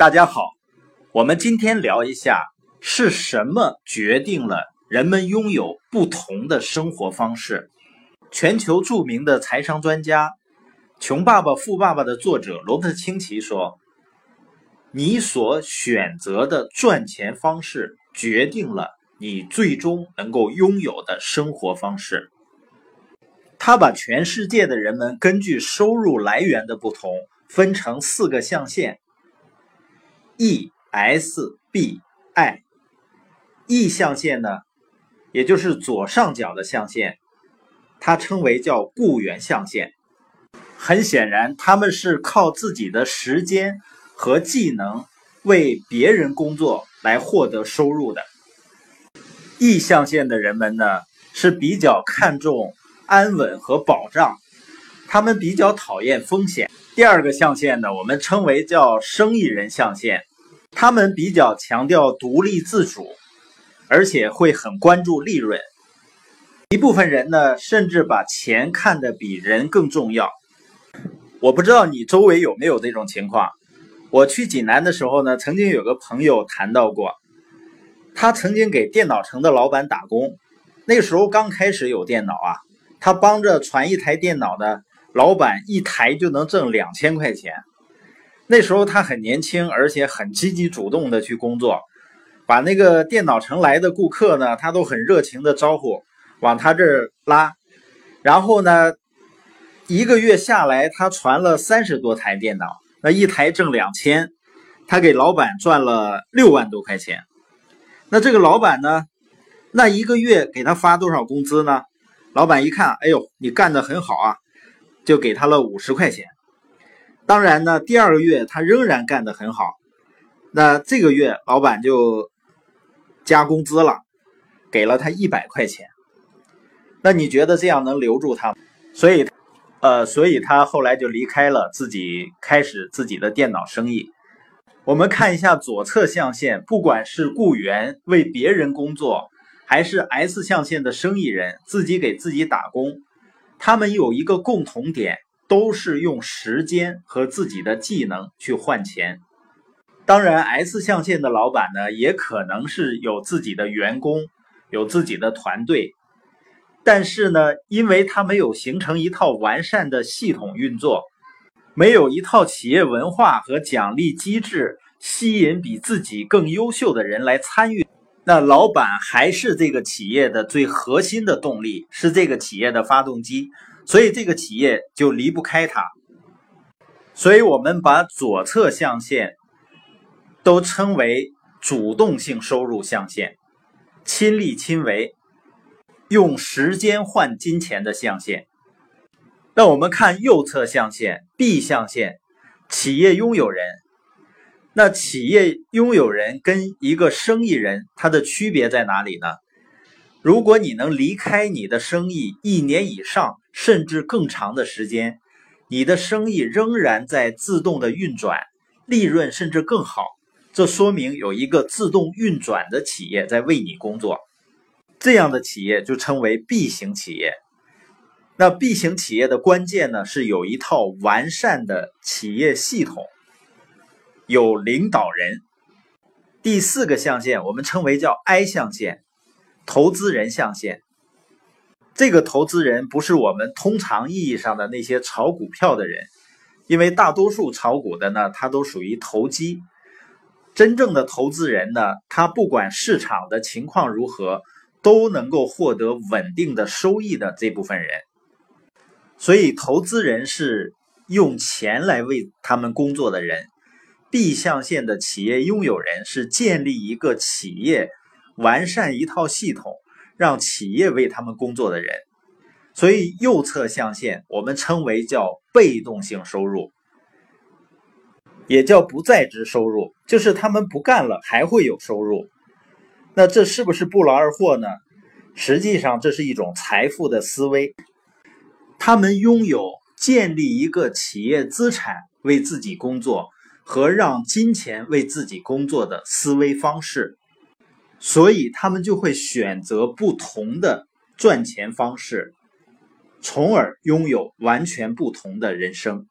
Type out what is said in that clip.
大家好，我们今天聊一下是什么决定了人们拥有不同的生活方式。全球著名的财商专家《穷爸爸富爸爸》的作者罗伯特清崎说：“你所选择的赚钱方式，决定了你最终能够拥有的生活方式。”他把全世界的人们根据收入来源的不同，分成四个象限：E、S、B、I。E 象限呢，也就是左上角的象限，它称为叫雇员象限。很显然，他们是靠自己的时间和技能为别人工作来获得收入的。E 象限的人们呢，是比较看重。安稳和保障，他们比较讨厌风险。第二个象限呢，我们称为叫生意人象限，他们比较强调独立自主，而且会很关注利润。一部分人呢，甚至把钱看得比人更重要。我不知道你周围有没有这种情况。我去济南的时候呢，曾经有个朋友谈到过，他曾经给电脑城的老板打工，那时候刚开始有电脑啊。他帮着传一台电脑的老板，一台就能挣两千块钱。那时候他很年轻，而且很积极主动的去工作，把那个电脑城来的顾客呢，他都很热情的招呼，往他这儿拉。然后呢，一个月下来，他传了三十多台电脑，那一台挣两千，他给老板赚了六万多块钱。那这个老板呢，那一个月给他发多少工资呢？老板一看，哎呦，你干得很好啊，就给他了五十块钱。当然呢，第二个月他仍然干得很好，那这个月老板就加工资了，给了他一百块钱。那你觉得这样能留住他？所以，呃，所以他后来就离开了，自己开始自己的电脑生意。我们看一下左侧象限，不管是雇员为别人工作。还是 S 象限的生意人自己给自己打工，他们有一个共同点，都是用时间和自己的技能去换钱。当然，S 象限的老板呢，也可能是有自己的员工，有自己的团队，但是呢，因为他没有形成一套完善的系统运作，没有一套企业文化和奖励机制，吸引比自己更优秀的人来参与。那老板还是这个企业的最核心的动力，是这个企业的发动机，所以这个企业就离不开它。所以我们把左侧象限都称为主动性收入象限，亲力亲为，用时间换金钱的象限。那我们看右侧象限 B 象限，企业拥有人。那企业拥有人跟一个生意人，他的区别在哪里呢？如果你能离开你的生意一年以上，甚至更长的时间，你的生意仍然在自动的运转，利润甚至更好，这说明有一个自动运转的企业在为你工作，这样的企业就称为 B 型企业。那 B 型企业的关键呢，是有一套完善的企业系统。有领导人，第四个象限我们称为叫 I 象限，投资人象限。这个投资人不是我们通常意义上的那些炒股票的人，因为大多数炒股的呢，他都属于投机。真正的投资人呢，他不管市场的情况如何，都能够获得稳定的收益的这部分人。所以，投资人是用钱来为他们工作的人。B 象限的企业拥有人是建立一个企业、完善一套系统，让企业为他们工作的人。所以右侧象限我们称为叫被动性收入，也叫不在职收入，就是他们不干了还会有收入。那这是不是不劳而获呢？实际上这是一种财富的思维，他们拥有建立一个企业资产为自己工作。和让金钱为自己工作的思维方式，所以他们就会选择不同的赚钱方式，从而拥有完全不同的人生。